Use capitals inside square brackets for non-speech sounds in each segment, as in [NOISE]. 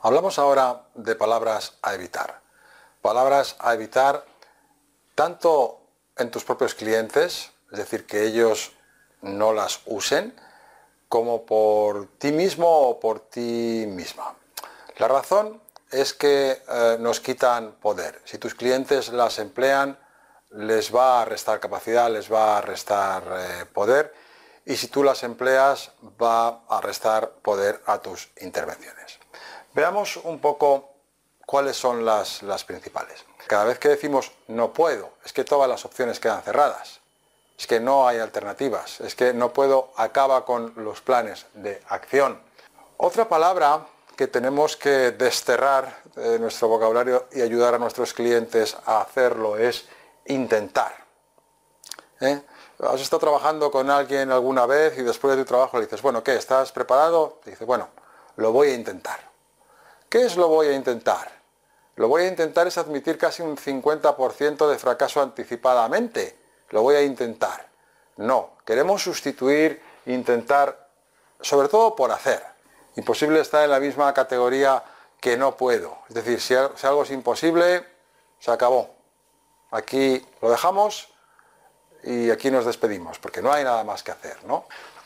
Hablamos ahora de palabras a evitar. Palabras a evitar tanto en tus propios clientes, es decir, que ellos no las usen, como por ti mismo o por ti misma. La razón es que eh, nos quitan poder. Si tus clientes las emplean, les va a restar capacidad, les va a restar eh, poder y si tú las empleas va a restar poder a tus intervenciones. Veamos un poco cuáles son las, las principales. Cada vez que decimos no puedo, es que todas las opciones quedan cerradas. Es que no hay alternativas. Es que no puedo acaba con los planes de acción. Otra palabra que tenemos que desterrar de nuestro vocabulario y ayudar a nuestros clientes a hacerlo es intentar. ¿Eh? Has estado trabajando con alguien alguna vez y después de tu trabajo le dices, bueno, ¿qué? ¿Estás preparado? Te dice, bueno, lo voy a intentar. ¿Qué es lo voy a intentar? Lo voy a intentar es admitir casi un 50% de fracaso anticipadamente. Lo voy a intentar. No, queremos sustituir, intentar, sobre todo por hacer. Imposible está en la misma categoría que no puedo. Es decir, si algo es imposible, se acabó. Aquí lo dejamos y aquí nos despedimos, porque no hay nada más que hacer. ¿no?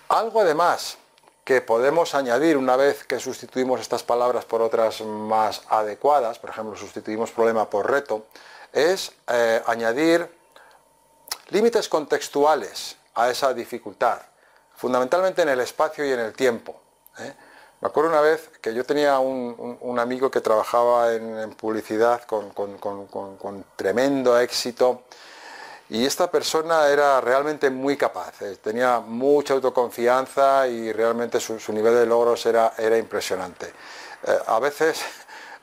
Algo además que podemos añadir una vez que sustituimos estas palabras por otras más adecuadas, por ejemplo, sustituimos problema por reto, es eh, añadir límites contextuales a esa dificultad, fundamentalmente en el espacio y en el tiempo. ¿eh? Me acuerdo una vez que yo tenía un, amigo que trabajaba en, publicidad con, tremendo éxito y esta persona era realmente muy capaz, eh, tenía mucha autoconfianza y realmente su, nivel de logros era, impresionante. Eh, a veces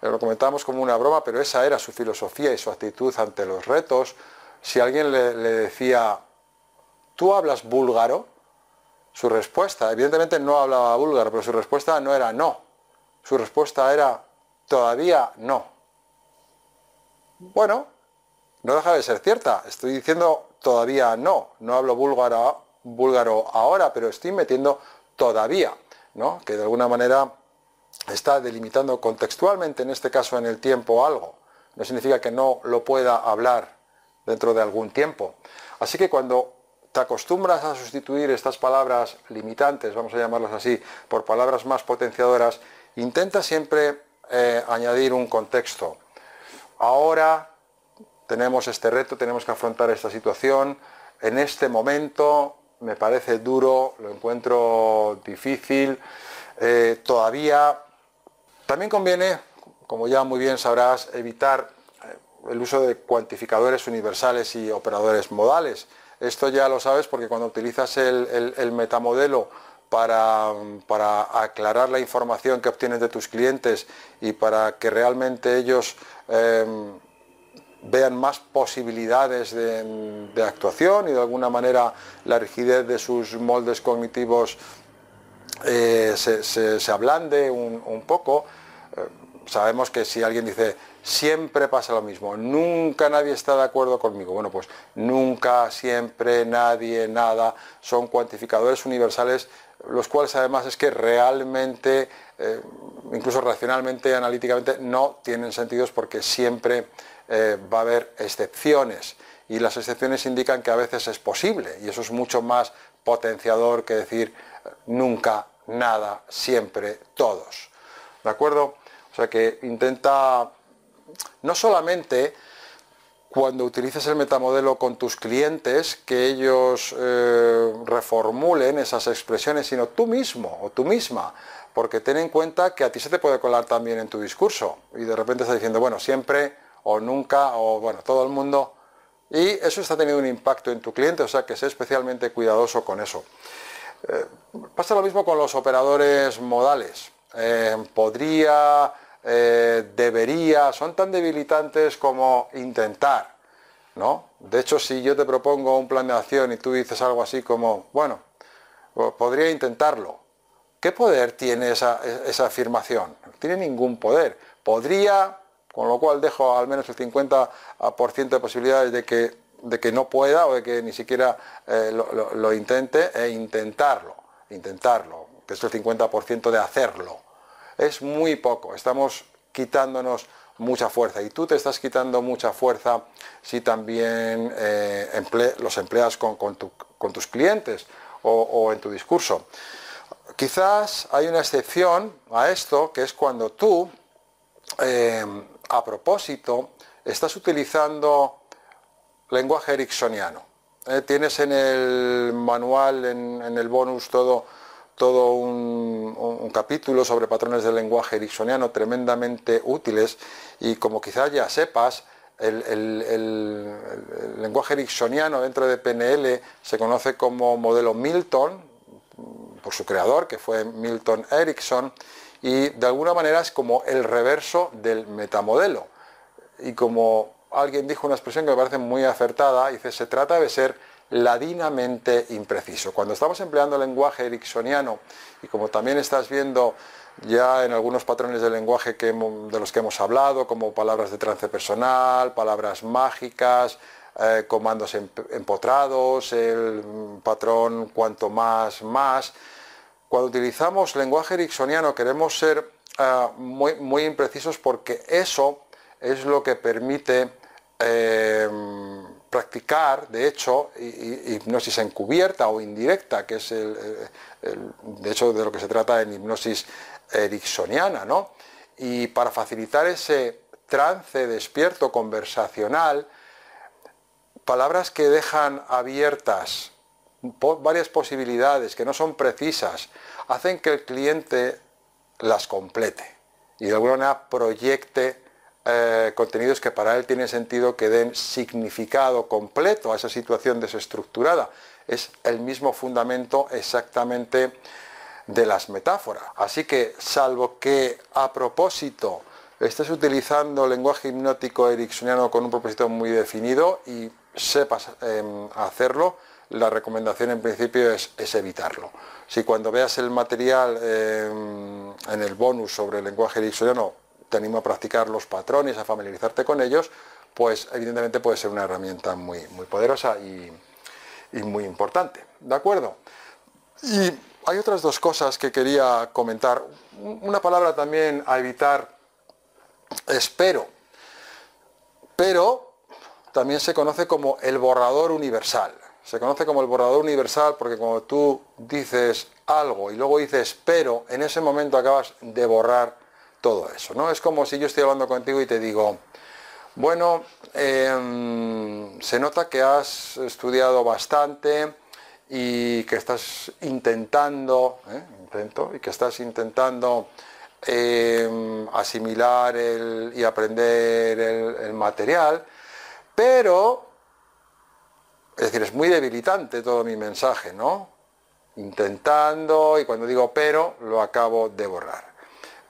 lo comentábamos como una broma, pero esa era su filosofía y su actitud ante los retos. Si alguien le decía, ¿tú hablas búlgaro? Su respuesta, evidentemente no hablaba búlgaro, pero su respuesta no era no. Su respuesta era todavía no. Bueno, no deja de ser cierta. Estoy diciendo todavía no. No hablo búlgaro, ahora, pero estoy metiendo todavía, ¿no? Que de alguna manera está delimitando contextualmente, en este caso en el tiempo, algo. No significa que no lo pueda hablar dentro de algún tiempo. Así que cuando te acostumbras a sustituir estas palabras limitantes, vamos a llamarlas así, por palabras más potenciadoras, intenta siempre eh, añadir un contexto. Ahora tenemos este reto, tenemos que afrontar esta situación, en este momento me parece duro, lo encuentro difícil, eh, todavía también conviene, como ya muy bien sabrás, evitar eh, el uso de cuantificadores universales y operadores modales. Esto ya lo sabes porque cuando utilizas el, metamodelo para, aclarar la información que obtienes de tus clientes y para que realmente ellos em, vean más posibilidades de, actuación y de alguna manera la rigidez de sus moldes cognitivos eh, se, ablande un, poco. Eh, sabemos que si alguien dice siempre pasa lo mismo, nunca nadie está de acuerdo conmigo. Bueno, pues nunca, siempre, nadie, nada, son cuantificadores universales, los cuales además es que realmente, eh, incluso racionalmente, analíticamente, no tienen sentidos porque siempre eh, va a haber excepciones. Y las excepciones indican que a veces es posible, y eso es mucho más potenciador que decir nunca, nada, siempre, todos. ¿De acuerdo? O sea que intenta no solamente cuando utilices el metamodelo con tus clientes, que ellos eh, reformulen esas expresiones, sino tú mismo o tú misma, porque ten en cuenta que a ti se te puede colar también en tu discurso y de repente estás diciendo, bueno, siempre o nunca o bueno, todo el mundo. Y eso está teniendo un impacto en tu cliente, o sea que sé especialmente cuidadoso con eso. Eh, pasa lo mismo con los operadores modales. Eh, podría eh, debería, son tan debilitantes como intentar, ¿no? De hecho, si yo te propongo un plan de acción y tú dices algo así como, bueno, podría intentarlo, ¿qué poder tiene esa, esa afirmación? No tiene ningún poder. Podría, con lo cual dejo al menos el 50% de posibilidades de que de que no pueda o de que ni siquiera eh, lo, intente e intentarlo, intentarlo, que es el 50% de hacerlo. Es muy poco, estamos quitándonos mucha fuerza y tú te estás quitando mucha fuerza si también eh, los empleas con, tus clientes o, en tu discurso. Quizás hay una excepción a esto, que es cuando tú, eh, a propósito, estás utilizando lenguaje ericksoniano. Eh, tienes en el manual, en, el bonus, todo, todo un, capítulo sobre patrones del lenguaje ericksoniano tremendamente útiles y como quizás ya sepas, el, lenguaje ericksoniano dentro de PNL se conoce como modelo Milton, por su creador, que fue Milton Erickson, y de alguna manera es como el reverso del metamodelo. Y como alguien dijo una expresión que me parece muy acertada, dice, se trata de ser ladinamente impreciso. Cuando estamos empleando lenguaje ericksoniano, y como también estás viendo ya en algunos patrones de lenguaje que de los que hemos hablado, como palabras de trance personal, palabras mágicas, eh, comandos empotrados, el patrón cuanto más, más. Cuando utilizamos lenguaje ericksoniano queremos ser eh, muy, imprecisos porque eso es lo que permite Em, practicar, de hecho, hipnosis encubierta o indirecta, que es de hecho de lo que se trata en hipnosis ericksoniana, ¿no? Y para facilitar ese trance despierto conversacional, palabras que dejan abiertas varias posibilidades, que no son precisas, hacen que el cliente las complete y de alguna manera proyecte eh, contenidos que para él tiene sentido que den significado completo a esa situación desestructurada. Es el mismo fundamento exactamente de las metáforas. Así que, salvo que a propósito estés utilizando lenguaje hipnótico ericksoniano con un propósito muy definido y sepas em, hacerlo, la recomendación en principio es, evitarlo. Si cuando veas el material em, en el bonus sobre el lenguaje ericksoniano te animo a practicar los patrones, a familiarizarte con ellos, pues evidentemente puede ser una herramienta muy, muy poderosa y, muy importante. ¿De acuerdo? Y hay otras dos cosas que quería comentar. Una palabra también a evitar, espero. Pero también se conoce como el borrador universal. Se conoce como el borrador universal porque cuando tú dices algo y luego dices pero, en ese momento acabas de borrar todo eso, ¿no? Es como si yo estoy hablando contigo y te digo, bueno, em, se nota que has estudiado bastante y que estás intentando, ¿eh? intento, y que estás intentando em, asimilar y aprender el material, pero, es decir, es muy debilitante todo mi mensaje, ¿no? Intentando, y cuando digo pero, lo acabo de borrar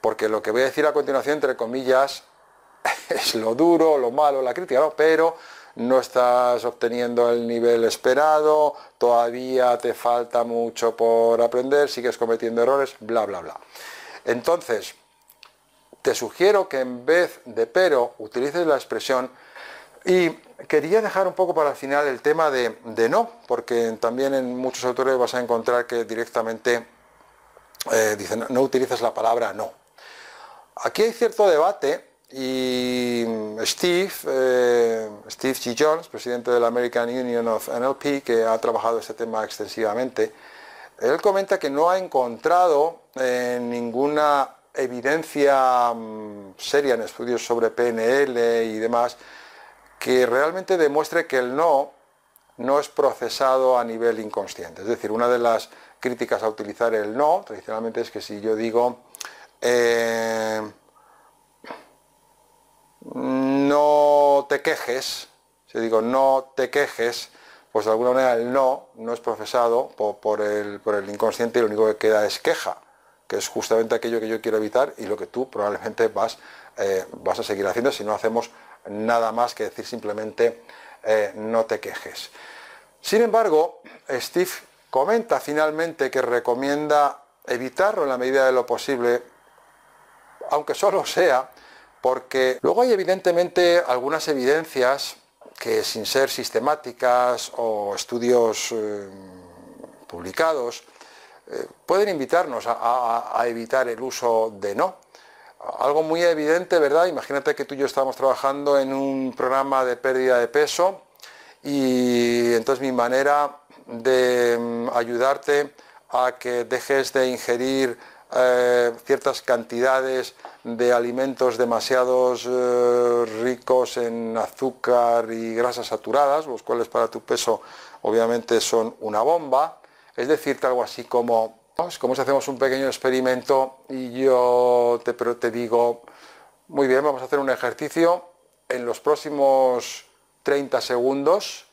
porque lo que voy a decir a continuación, entre comillas, [LAUGHS] es lo duro, lo malo, la crítica, pero no estás obteniendo el nivel esperado, todavía te falta mucho por aprender, sigues cometiendo errores, bla, bla, bla. Entonces, te sugiero que en vez de pero, utilices la expresión y quería dejar un poco para el final el tema de, no, porque también en muchos autores vas a encontrar que directamente eh, dicen no utilices la palabra no. Aquí hay cierto debate y Steve, eh, Steve G. Jones, presidente de la American Union of NLP, que ha trabajado este tema extensivamente, él comenta que no ha encontrado eh, ninguna evidencia mm, seria en estudios sobre PNL y demás que realmente demuestre que el no no es procesado a nivel inconsciente. Es decir, una de las críticas a utilizar el no tradicionalmente es que si yo digo eh, no te quejes, si digo no te quejes, pues de alguna manera el no no es procesado por, el, inconsciente y lo único que queda es queja, que es justamente aquello que yo quiero evitar y lo que tú probablemente vas, eh, vas a seguir haciendo si no hacemos nada más que decir simplemente eh, no te quejes. Sin embargo, Steve comenta finalmente que recomienda evitarlo en la medida de lo posible aunque solo sea porque luego hay evidentemente algunas evidencias que sin ser sistemáticas o estudios eh, publicados, eh, pueden invitarnos a, evitar el uso de no. Algo muy evidente, ¿verdad? Imagínate que tú y yo estamos trabajando en un programa de pérdida de peso y entonces mi manera de mm, ayudarte a que dejes de ingerir eh, ciertas cantidades de alimentos demasiados eh, ricos en azúcar y grasas saturadas, los cuales para tu peso obviamente son una bomba. Es decirte algo así como, como si hacemos un pequeño experimento y yo te, te digo, muy bien, vamos a hacer un ejercicio, en los próximos 30 segundos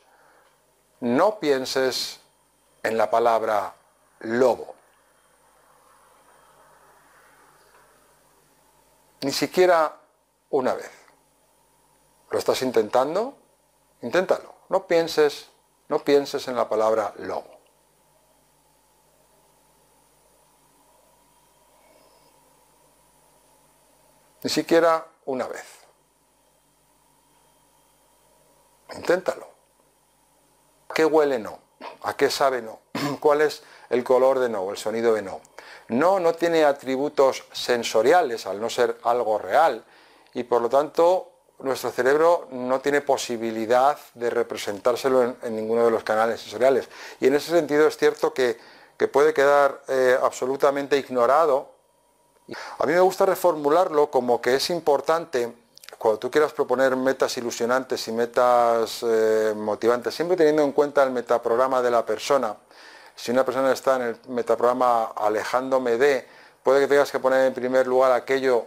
no pienses en la palabra lobo. Ni siquiera una vez. ¿Lo estás intentando? Inténtalo. No pienses, no pienses en la palabra lobo. Ni siquiera una vez. Inténtalo. ¿A qué huele no? ¿A qué sabe no? [CLEARS THROAT] ¿Cuál es el color de no, el sonido de no? No, no tiene atributos sensoriales al no ser algo real y por lo tanto nuestro cerebro no tiene posibilidad de representárselo en, ninguno de los canales sensoriales. Y en ese sentido es cierto que, puede quedar eh, absolutamente ignorado. A mí me gusta reformularlo como que es importante cuando tú quieras proponer metas ilusionantes y metas eh, motivantes, siempre teniendo en cuenta el metaprograma de la persona, si una persona está en el metaprograma alejándome de, puede que tengas que poner en primer lugar aquello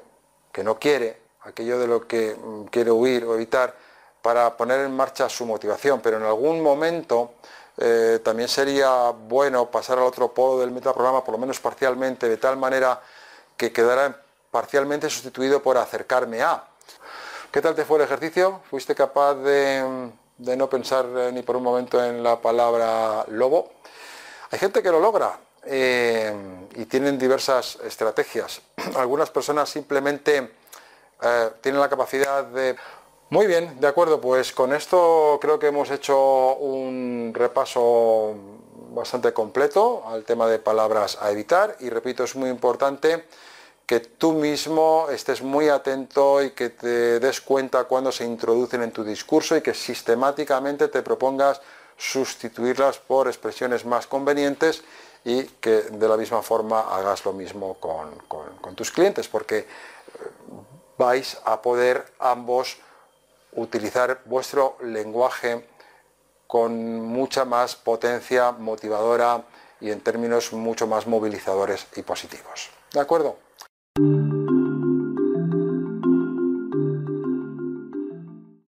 que no quiere, aquello de lo que mm, quiere huir o evitar, para poner en marcha su motivación. Pero en algún momento eh, también sería bueno pasar al otro polo del metaprograma, por lo menos parcialmente, de tal manera que quedara parcialmente sustituido por acercarme a. ¿Qué tal te fue el ejercicio? ¿Fuiste capaz de, de no pensar eh, ni por un momento en la palabra lobo? Hay gente que lo logra eh, y tienen diversas estrategias. [CLEARS THROAT] Algunas personas simplemente eh, tienen la capacidad de... Muy bien, de acuerdo, pues con esto creo que hemos hecho un repaso bastante completo al tema de palabras a evitar. Y repito, es muy importante que tú mismo estés muy atento y que te des cuenta cuando se introducen en tu discurso y que sistemáticamente te propongas sustituirlas por expresiones más convenientes y que de la misma forma hagas lo mismo con, tus clientes, porque eh, vais a poder ambos utilizar vuestro lenguaje con mucha más potencia motivadora y en términos mucho más movilizadores y positivos. ¿De acuerdo?